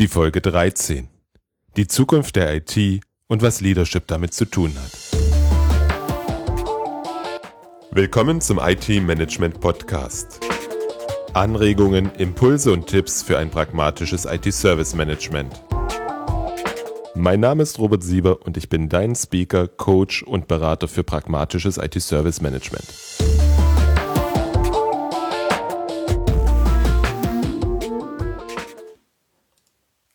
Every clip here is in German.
Die Folge 13. Die Zukunft der IT und was Leadership damit zu tun hat. Willkommen zum IT Management Podcast. Anregungen, Impulse und Tipps für ein pragmatisches IT-Service Management. Mein Name ist Robert Sieber und ich bin dein Speaker, Coach und Berater für pragmatisches IT-Service Management.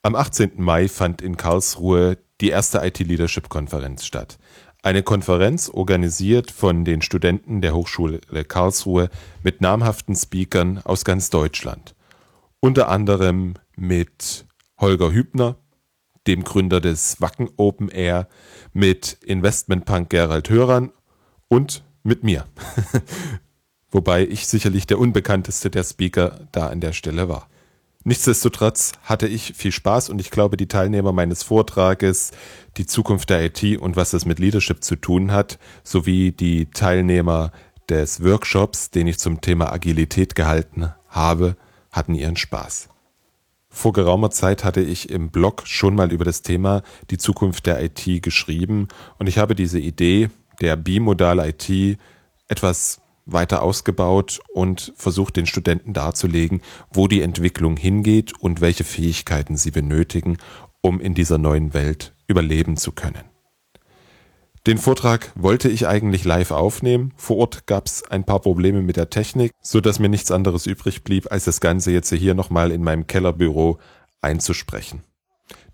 Am 18. Mai fand in Karlsruhe die erste IT-Leadership-Konferenz statt. Eine Konferenz organisiert von den Studenten der Hochschule Karlsruhe mit namhaften Speakern aus ganz Deutschland. Unter anderem mit Holger Hübner, dem Gründer des Wacken Open Air, mit Investmentpunk Gerald Höran und mit mir. Wobei ich sicherlich der unbekannteste der Speaker da an der Stelle war. Nichtsdestotrotz hatte ich viel Spaß und ich glaube, die Teilnehmer meines Vortrages, die Zukunft der IT und was es mit Leadership zu tun hat, sowie die Teilnehmer des Workshops, den ich zum Thema Agilität gehalten habe, hatten ihren Spaß. Vor geraumer Zeit hatte ich im Blog schon mal über das Thema die Zukunft der IT geschrieben und ich habe diese Idee der Bimodal IT etwas weiter ausgebaut und versucht den Studenten darzulegen, wo die Entwicklung hingeht und welche Fähigkeiten sie benötigen, um in dieser neuen Welt überleben zu können. Den Vortrag wollte ich eigentlich live aufnehmen. Vor Ort gab es ein paar Probleme mit der Technik, so dass mir nichts anderes übrig blieb, als das Ganze jetzt hier nochmal in meinem Kellerbüro einzusprechen.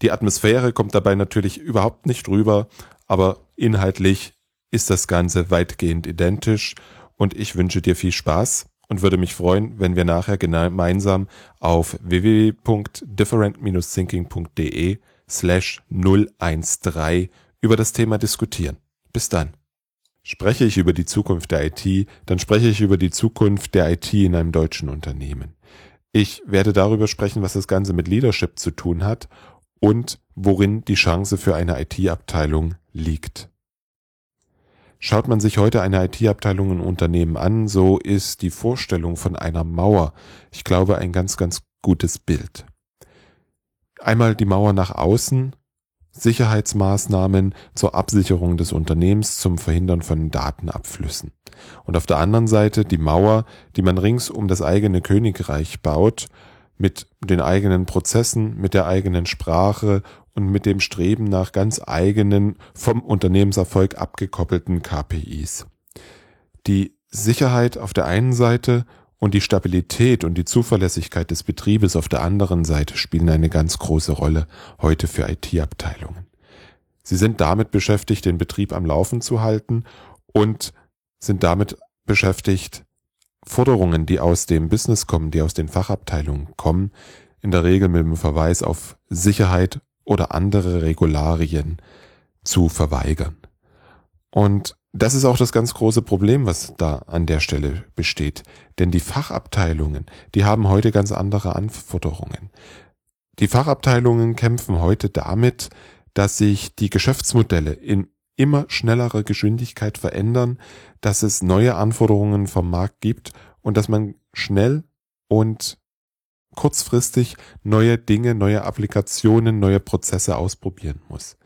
Die Atmosphäre kommt dabei natürlich überhaupt nicht rüber, aber inhaltlich ist das Ganze weitgehend identisch und ich wünsche dir viel Spaß und würde mich freuen, wenn wir nachher gemeinsam auf www.different-thinking.de slash 013 über das Thema diskutieren. Bis dann. Spreche ich über die Zukunft der IT, dann spreche ich über die Zukunft der IT in einem deutschen Unternehmen. Ich werde darüber sprechen, was das Ganze mit Leadership zu tun hat und worin die Chance für eine IT-Abteilung liegt. Schaut man sich heute eine IT-Abteilung in Unternehmen an, so ist die Vorstellung von einer Mauer, ich glaube, ein ganz, ganz gutes Bild. Einmal die Mauer nach außen, Sicherheitsmaßnahmen zur Absicherung des Unternehmens zum Verhindern von Datenabflüssen. Und auf der anderen Seite die Mauer, die man rings um das eigene Königreich baut, mit den eigenen Prozessen, mit der eigenen Sprache und mit dem Streben nach ganz eigenen, vom Unternehmenserfolg abgekoppelten KPIs. Die Sicherheit auf der einen Seite und die Stabilität und die Zuverlässigkeit des Betriebes auf der anderen Seite spielen eine ganz große Rolle heute für IT-Abteilungen. Sie sind damit beschäftigt, den Betrieb am Laufen zu halten und sind damit beschäftigt, Forderungen, die aus dem Business kommen, die aus den Fachabteilungen kommen, in der Regel mit dem Verweis auf Sicherheit oder andere Regularien zu verweigern. Und das ist auch das ganz große Problem, was da an der Stelle besteht. Denn die Fachabteilungen, die haben heute ganz andere Anforderungen. Die Fachabteilungen kämpfen heute damit, dass sich die Geschäftsmodelle in immer schnellerer Geschwindigkeit verändern, dass es neue Anforderungen vom Markt gibt und dass man schnell und kurzfristig neue Dinge, neue Applikationen, neue Prozesse ausprobieren muss.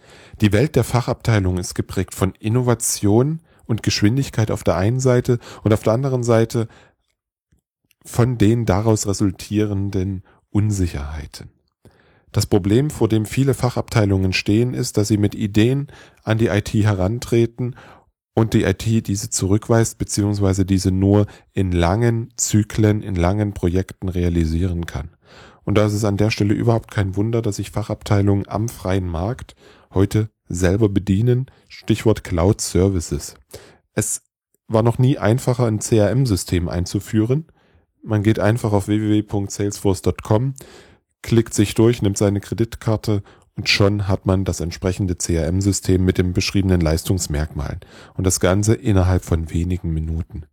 Die Welt der Fachabteilung ist geprägt von Innovation und Geschwindigkeit auf der einen Seite und auf der anderen Seite von den daraus resultierenden Unsicherheiten. Das Problem, vor dem viele Fachabteilungen stehen, ist, dass sie mit Ideen an die IT herantreten und die IT diese zurückweist beziehungsweise diese nur in langen Zyklen, in langen Projekten realisieren kann. Und da ist es an der Stelle überhaupt kein Wunder, dass sich Fachabteilungen am freien Markt heute selber bedienen. Stichwort Cloud Services. Es war noch nie einfacher, ein CRM-System einzuführen. Man geht einfach auf www.salesforce.com, klickt sich durch, nimmt seine Kreditkarte und schon hat man das entsprechende CRM-System mit den beschriebenen Leistungsmerkmalen und das Ganze innerhalb von wenigen Minuten.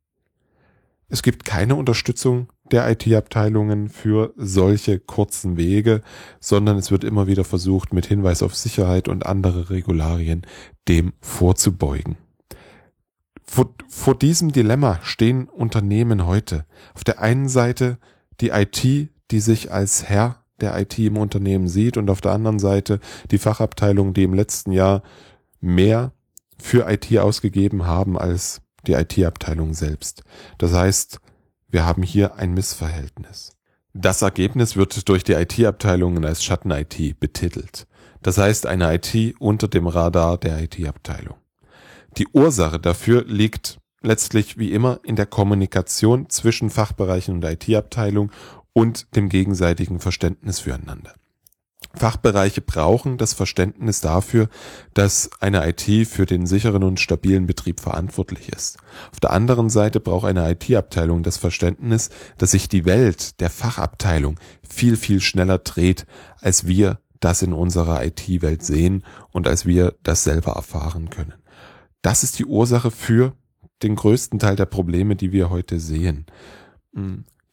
Es gibt keine Unterstützung der IT-Abteilungen für solche kurzen Wege, sondern es wird immer wieder versucht, mit Hinweis auf Sicherheit und andere Regularien dem vorzubeugen. Vor, vor diesem Dilemma stehen Unternehmen heute. Auf der einen Seite die IT, die sich als Herr der IT im Unternehmen sieht und auf der anderen Seite die Fachabteilung, die im letzten Jahr mehr für IT ausgegeben haben als die IT-Abteilung selbst. Das heißt, wir haben hier ein Missverhältnis. Das Ergebnis wird durch die IT-Abteilungen als Schatten-IT betitelt. Das heißt, eine IT unter dem Radar der IT-Abteilung. Die Ursache dafür liegt letztlich wie immer in der Kommunikation zwischen Fachbereichen und IT-Abteilung und dem gegenseitigen Verständnis füreinander. Fachbereiche brauchen das Verständnis dafür, dass eine IT für den sicheren und stabilen Betrieb verantwortlich ist. Auf der anderen Seite braucht eine IT-Abteilung das Verständnis, dass sich die Welt der Fachabteilung viel, viel schneller dreht, als wir das in unserer IT-Welt sehen und als wir das selber erfahren können. Das ist die Ursache für den größten Teil der Probleme, die wir heute sehen.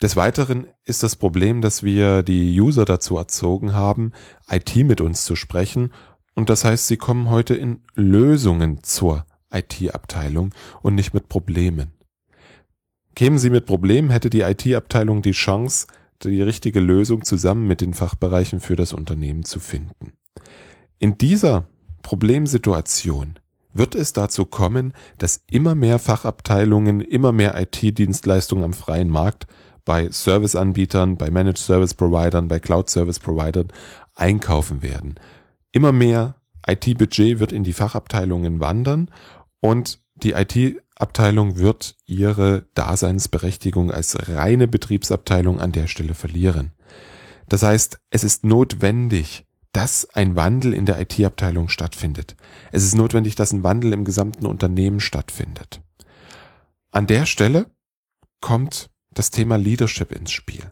Des Weiteren ist das Problem, dass wir die User dazu erzogen haben, IT mit uns zu sprechen. Und das heißt, sie kommen heute in Lösungen zur IT-Abteilung und nicht mit Problemen. Kämen sie mit Problemen, hätte die IT-Abteilung die Chance, die richtige Lösung zusammen mit den Fachbereichen für das Unternehmen zu finden. In dieser Problemsituation wird es dazu kommen, dass immer mehr Fachabteilungen, immer mehr IT-Dienstleistungen am freien Markt bei Serviceanbietern, bei Managed Service Providern, bei Cloud Service Providern einkaufen werden. Immer mehr IT-Budget wird in die Fachabteilungen wandern und die IT-Abteilung wird ihre Daseinsberechtigung als reine Betriebsabteilung an der Stelle verlieren. Das heißt, es ist notwendig, dass ein Wandel in der IT-Abteilung stattfindet. Es ist notwendig, dass ein Wandel im gesamten Unternehmen stattfindet. An der Stelle kommt das Thema Leadership ins Spiel.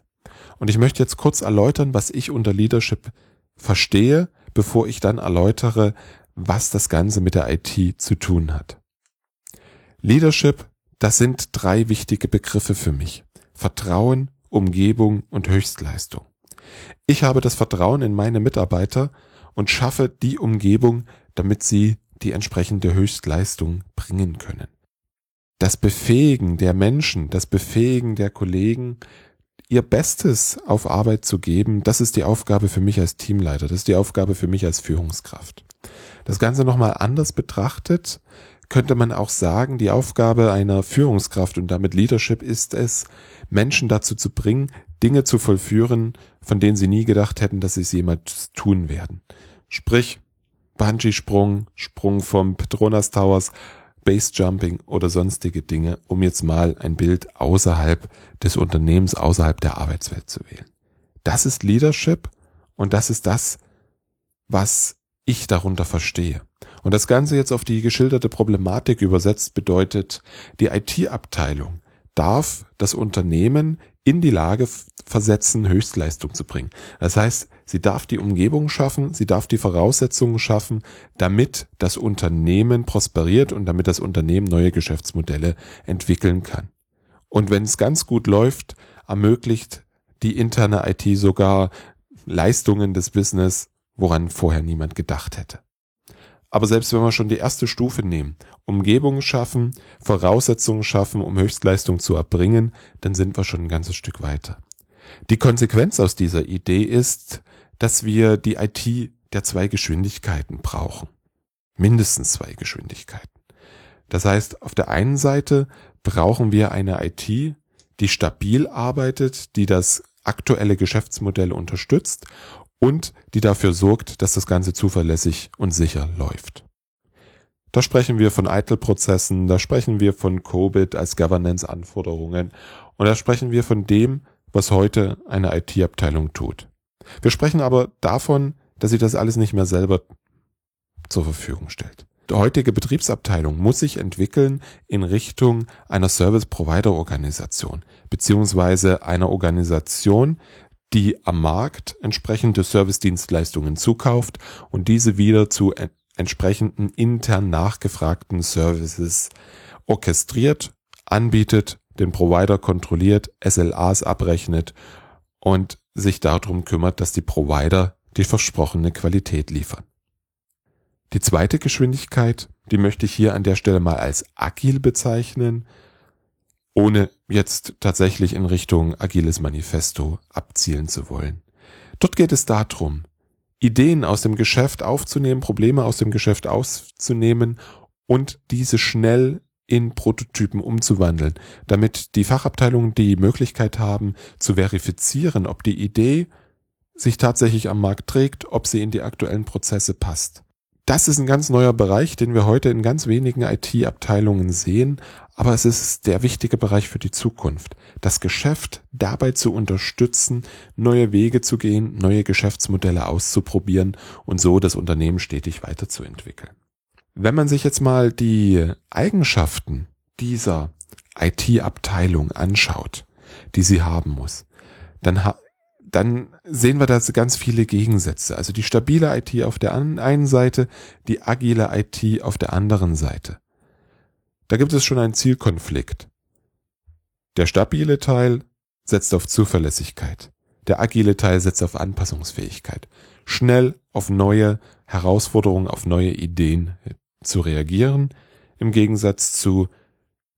Und ich möchte jetzt kurz erläutern, was ich unter Leadership verstehe, bevor ich dann erläutere, was das Ganze mit der IT zu tun hat. Leadership, das sind drei wichtige Begriffe für mich. Vertrauen, Umgebung und Höchstleistung. Ich habe das Vertrauen in meine Mitarbeiter und schaffe die Umgebung, damit sie die entsprechende Höchstleistung bringen können das Befähigen der Menschen, das Befähigen der Kollegen, ihr Bestes auf Arbeit zu geben, das ist die Aufgabe für mich als Teamleiter, das ist die Aufgabe für mich als Führungskraft. Das Ganze nochmal anders betrachtet, könnte man auch sagen, die Aufgabe einer Führungskraft und damit Leadership ist es, Menschen dazu zu bringen, Dinge zu vollführen, von denen sie nie gedacht hätten, dass sie es jemals tun werden. Sprich, Bungee-Sprung, Sprung vom Petronas Towers Base-Jumping oder sonstige Dinge, um jetzt mal ein Bild außerhalb des Unternehmens, außerhalb der Arbeitswelt zu wählen. Das ist Leadership und das ist das, was ich darunter verstehe. Und das Ganze jetzt auf die geschilderte Problematik übersetzt bedeutet, die IT-Abteilung darf das Unternehmen in die Lage versetzen, Höchstleistung zu bringen. Das heißt, sie darf die Umgebung schaffen, sie darf die Voraussetzungen schaffen, damit das Unternehmen prosperiert und damit das Unternehmen neue Geschäftsmodelle entwickeln kann. Und wenn es ganz gut läuft, ermöglicht die interne IT sogar Leistungen des Business, woran vorher niemand gedacht hätte. Aber selbst wenn wir schon die erste Stufe nehmen, Umgebungen schaffen, Voraussetzungen schaffen, um Höchstleistung zu erbringen, dann sind wir schon ein ganzes Stück weiter. Die Konsequenz aus dieser Idee ist, dass wir die IT der zwei Geschwindigkeiten brauchen. Mindestens zwei Geschwindigkeiten. Das heißt, auf der einen Seite brauchen wir eine IT, die stabil arbeitet, die das aktuelle Geschäftsmodell unterstützt und die dafür sorgt, dass das Ganze zuverlässig und sicher läuft. Da sprechen wir von ITIL-Prozessen, da sprechen wir von COBIT als Governance-Anforderungen und da sprechen wir von dem, was heute eine IT-Abteilung tut. Wir sprechen aber davon, dass sie das alles nicht mehr selber zur Verfügung stellt. Die heutige Betriebsabteilung muss sich entwickeln in Richtung einer Service-Provider-Organisation, beziehungsweise einer Organisation, die am Markt entsprechende Service-Dienstleistungen zukauft und diese wieder zu entsprechenden intern nachgefragten Services orchestriert, anbietet, den Provider kontrolliert, SLAs abrechnet und sich darum kümmert, dass die Provider die versprochene Qualität liefern. Die zweite Geschwindigkeit, die möchte ich hier an der Stelle mal als agil bezeichnen, ohne jetzt tatsächlich in Richtung agiles Manifesto abzielen zu wollen. Dort geht es darum, Ideen aus dem Geschäft aufzunehmen, Probleme aus dem Geschäft auszunehmen und diese schnell in Prototypen umzuwandeln, damit die Fachabteilungen die Möglichkeit haben zu verifizieren, ob die Idee sich tatsächlich am Markt trägt, ob sie in die aktuellen Prozesse passt. Das ist ein ganz neuer Bereich, den wir heute in ganz wenigen IT-Abteilungen sehen, aber es ist der wichtige Bereich für die Zukunft. Das Geschäft dabei zu unterstützen, neue Wege zu gehen, neue Geschäftsmodelle auszuprobieren und so das Unternehmen stetig weiterzuentwickeln. Wenn man sich jetzt mal die Eigenschaften dieser IT-Abteilung anschaut, die sie haben muss, dann, dann sehen wir da ganz viele Gegensätze. Also die stabile IT auf der einen Seite, die agile IT auf der anderen Seite. Da gibt es schon einen Zielkonflikt. Der stabile Teil setzt auf Zuverlässigkeit. Der agile Teil setzt auf Anpassungsfähigkeit. Schnell auf neue Herausforderungen, auf neue Ideen zu reagieren, im Gegensatz zu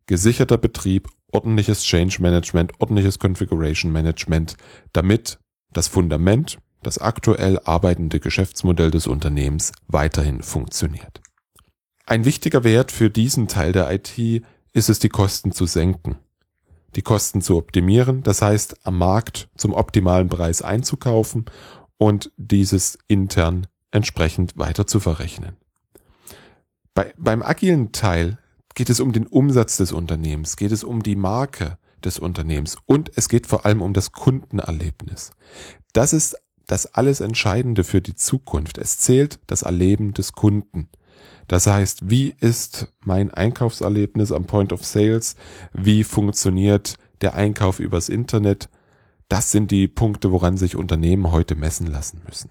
gesicherter Betrieb, ordentliches Change Management, ordentliches Configuration Management, damit das Fundament, das aktuell arbeitende Geschäftsmodell des Unternehmens weiterhin funktioniert. Ein wichtiger Wert für diesen Teil der IT ist es, die Kosten zu senken, die Kosten zu optimieren, das heißt am Markt zum optimalen Preis einzukaufen und dieses intern entsprechend weiter zu verrechnen. Bei, beim agilen Teil geht es um den Umsatz des Unternehmens, geht es um die Marke des Unternehmens und es geht vor allem um das Kundenerlebnis. Das ist das alles Entscheidende für die Zukunft. Es zählt das Erleben des Kunden. Das heißt, wie ist mein Einkaufserlebnis am Point of Sales? Wie funktioniert der Einkauf übers Internet? Das sind die Punkte, woran sich Unternehmen heute messen lassen müssen.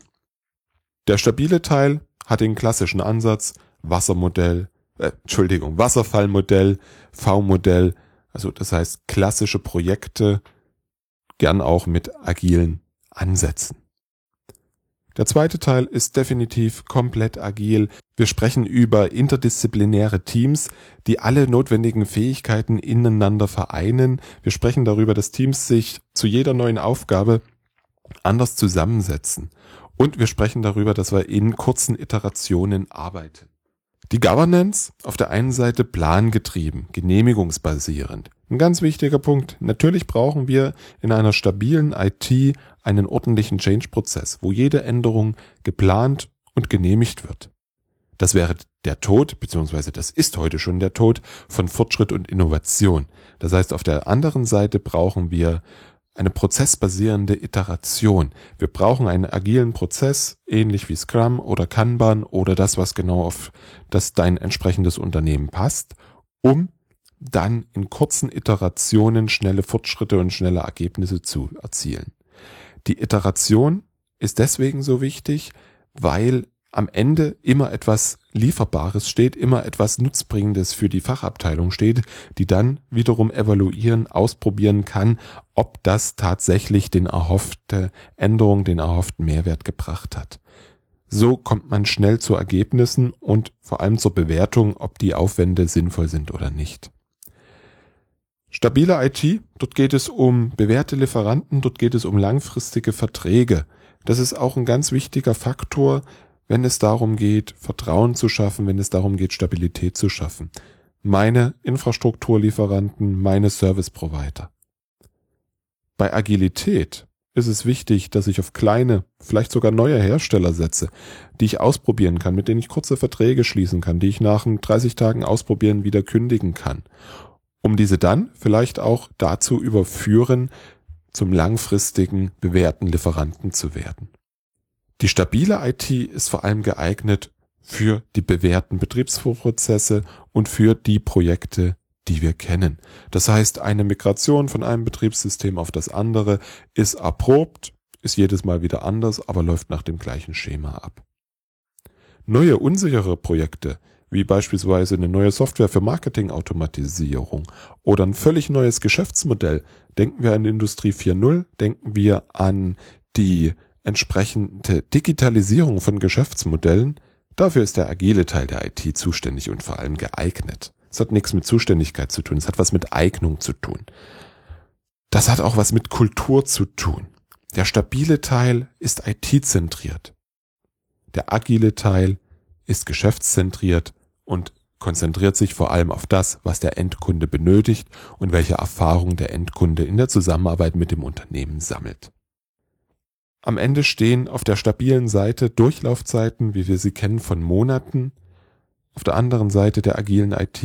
Der stabile Teil hat den klassischen Ansatz, Wassermodell, äh, Entschuldigung, Wasserfallmodell, V-Modell, also das heißt klassische Projekte, gern auch mit agilen Ansätzen. Der zweite Teil ist definitiv komplett agil. Wir sprechen über interdisziplinäre Teams, die alle notwendigen Fähigkeiten ineinander vereinen. Wir sprechen darüber, dass Teams sich zu jeder neuen Aufgabe anders zusammensetzen. Und wir sprechen darüber, dass wir in kurzen Iterationen arbeiten. Die Governance auf der einen Seite plangetrieben, genehmigungsbasierend. Ein ganz wichtiger Punkt. Natürlich brauchen wir in einer stabilen IT einen ordentlichen Change-Prozess, wo jede Änderung geplant und genehmigt wird. Das wäre der Tod, beziehungsweise das ist heute schon der Tod von Fortschritt und Innovation. Das heißt, auf der anderen Seite brauchen wir eine prozessbasierende Iteration. Wir brauchen einen agilen Prozess, ähnlich wie Scrum oder Kanban oder das, was genau auf das dein entsprechendes Unternehmen passt, um dann in kurzen Iterationen schnelle Fortschritte und schnelle Ergebnisse zu erzielen. Die Iteration ist deswegen so wichtig, weil am Ende immer etwas Lieferbares steht, immer etwas Nutzbringendes für die Fachabteilung steht, die dann wiederum evaluieren, ausprobieren kann, ob das tatsächlich den erhoffte Änderung, den erhofften Mehrwert gebracht hat. So kommt man schnell zu Ergebnissen und vor allem zur Bewertung, ob die Aufwände sinnvoll sind oder nicht. Stabile IT, dort geht es um bewährte Lieferanten, dort geht es um langfristige Verträge. Das ist auch ein ganz wichtiger Faktor, wenn es darum geht, Vertrauen zu schaffen, wenn es darum geht, Stabilität zu schaffen. Meine Infrastrukturlieferanten, meine Service Provider. Bei Agilität ist es wichtig, dass ich auf kleine, vielleicht sogar neue Hersteller setze, die ich ausprobieren kann, mit denen ich kurze Verträge schließen kann, die ich nach 30 Tagen ausprobieren wieder kündigen kann, um diese dann vielleicht auch dazu überführen, zum langfristigen bewährten Lieferanten zu werden. Die stabile IT ist vor allem geeignet für die bewährten Betriebsprozesse und für die Projekte, die wir kennen. Das heißt, eine Migration von einem Betriebssystem auf das andere ist erprobt, ist jedes Mal wieder anders, aber läuft nach dem gleichen Schema ab. Neue unsichere Projekte, wie beispielsweise eine neue Software für Marketingautomatisierung oder ein völlig neues Geschäftsmodell, denken wir an Industrie 4.0, denken wir an die entsprechende Digitalisierung von Geschäftsmodellen, dafür ist der agile Teil der IT zuständig und vor allem geeignet. Es hat nichts mit Zuständigkeit zu tun, es hat was mit Eignung zu tun. Das hat auch was mit Kultur zu tun. Der stabile Teil ist IT-zentriert. Der agile Teil ist geschäftszentriert und konzentriert sich vor allem auf das, was der Endkunde benötigt und welche Erfahrung der Endkunde in der Zusammenarbeit mit dem Unternehmen sammelt. Am Ende stehen auf der stabilen Seite Durchlaufzeiten, wie wir sie kennen, von Monaten. Auf der anderen Seite der agilen IT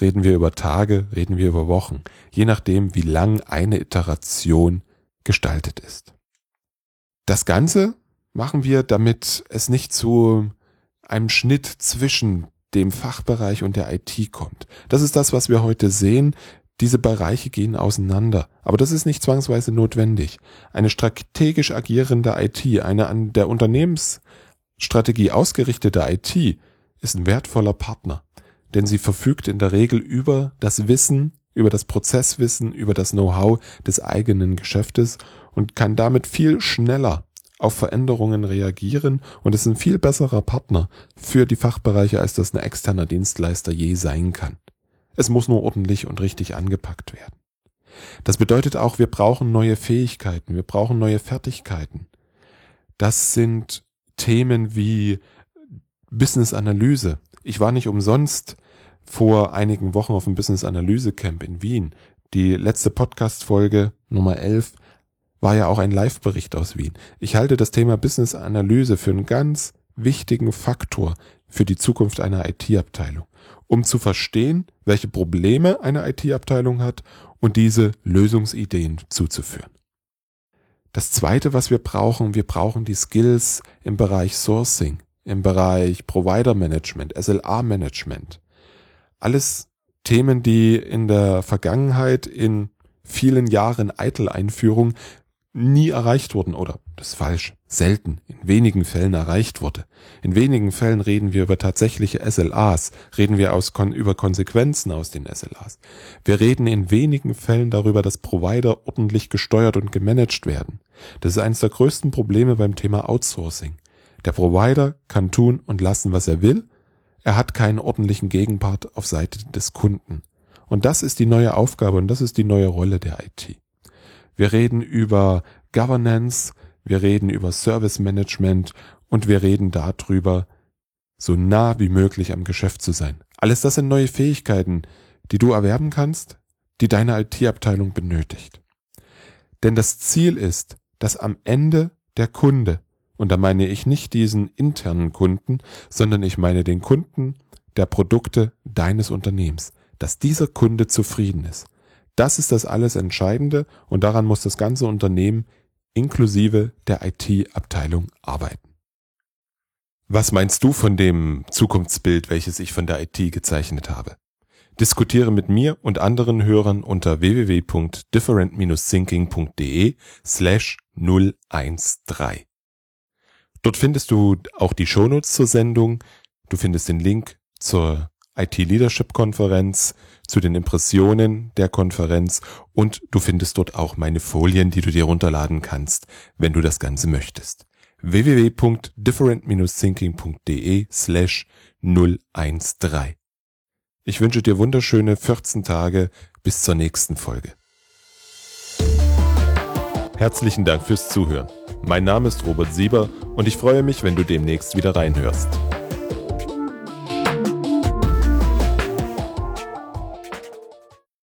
reden wir über Tage, reden wir über Wochen, je nachdem, wie lang eine Iteration gestaltet ist. Das Ganze machen wir, damit es nicht zu einem Schnitt zwischen dem Fachbereich und der IT kommt. Das ist das, was wir heute sehen. Diese Bereiche gehen auseinander. Aber das ist nicht zwangsweise notwendig. Eine strategisch agierende IT, eine an der Unternehmensstrategie ausgerichtete IT ist ein wertvoller Partner. Denn sie verfügt in der Regel über das Wissen, über das Prozesswissen, über das Know-how des eigenen Geschäftes und kann damit viel schneller auf Veränderungen reagieren und ist ein viel besserer Partner für die Fachbereiche, als das ein externer Dienstleister je sein kann. Es muss nur ordentlich und richtig angepackt werden. Das bedeutet auch, wir brauchen neue Fähigkeiten, wir brauchen neue Fertigkeiten. Das sind Themen wie Business Analyse. Ich war nicht umsonst vor einigen Wochen auf dem Business Analyse Camp in Wien. Die letzte Podcast Folge Nummer 11 war ja auch ein Live-Bericht aus Wien. Ich halte das Thema Business Analyse für einen ganz wichtigen Faktor für die Zukunft einer IT-Abteilung, um zu verstehen, welche Probleme eine IT-Abteilung hat und diese Lösungsideen zuzuführen. Das zweite, was wir brauchen, wir brauchen die Skills im Bereich Sourcing, im Bereich Provider Management, SLA Management. Alles Themen, die in der Vergangenheit in vielen Jahren Eitel-Einführung nie erreicht wurden oder das ist falsch, selten, in wenigen Fällen erreicht wurde. In wenigen Fällen reden wir über tatsächliche SLAs, reden wir aus, über Konsequenzen aus den SLAs. Wir reden in wenigen Fällen darüber, dass Provider ordentlich gesteuert und gemanagt werden. Das ist eines der größten Probleme beim Thema Outsourcing. Der Provider kann tun und lassen, was er will. Er hat keinen ordentlichen Gegenpart auf Seite des Kunden. Und das ist die neue Aufgabe und das ist die neue Rolle der IT. Wir reden über Governance, wir reden über Service Management und wir reden darüber, so nah wie möglich am Geschäft zu sein. Alles das sind neue Fähigkeiten, die du erwerben kannst, die deine IT-Abteilung benötigt. Denn das Ziel ist, dass am Ende der Kunde, und da meine ich nicht diesen internen Kunden, sondern ich meine den Kunden der Produkte deines Unternehmens, dass dieser Kunde zufrieden ist. Das ist das alles Entscheidende und daran muss das ganze Unternehmen inklusive der IT-Abteilung arbeiten. Was meinst du von dem Zukunftsbild, welches ich von der IT gezeichnet habe? Diskutiere mit mir und anderen Hörern unter www.different-thinking.de slash 013. Dort findest du auch die Shownotes zur Sendung, du findest den Link zur IT Leadership Konferenz, zu den Impressionen der Konferenz und du findest dort auch meine Folien, die du dir runterladen kannst, wenn du das Ganze möchtest. www.different-thinking.de slash 013. Ich wünsche dir wunderschöne 14 Tage bis zur nächsten Folge. Herzlichen Dank fürs Zuhören. Mein Name ist Robert Sieber und ich freue mich, wenn du demnächst wieder reinhörst.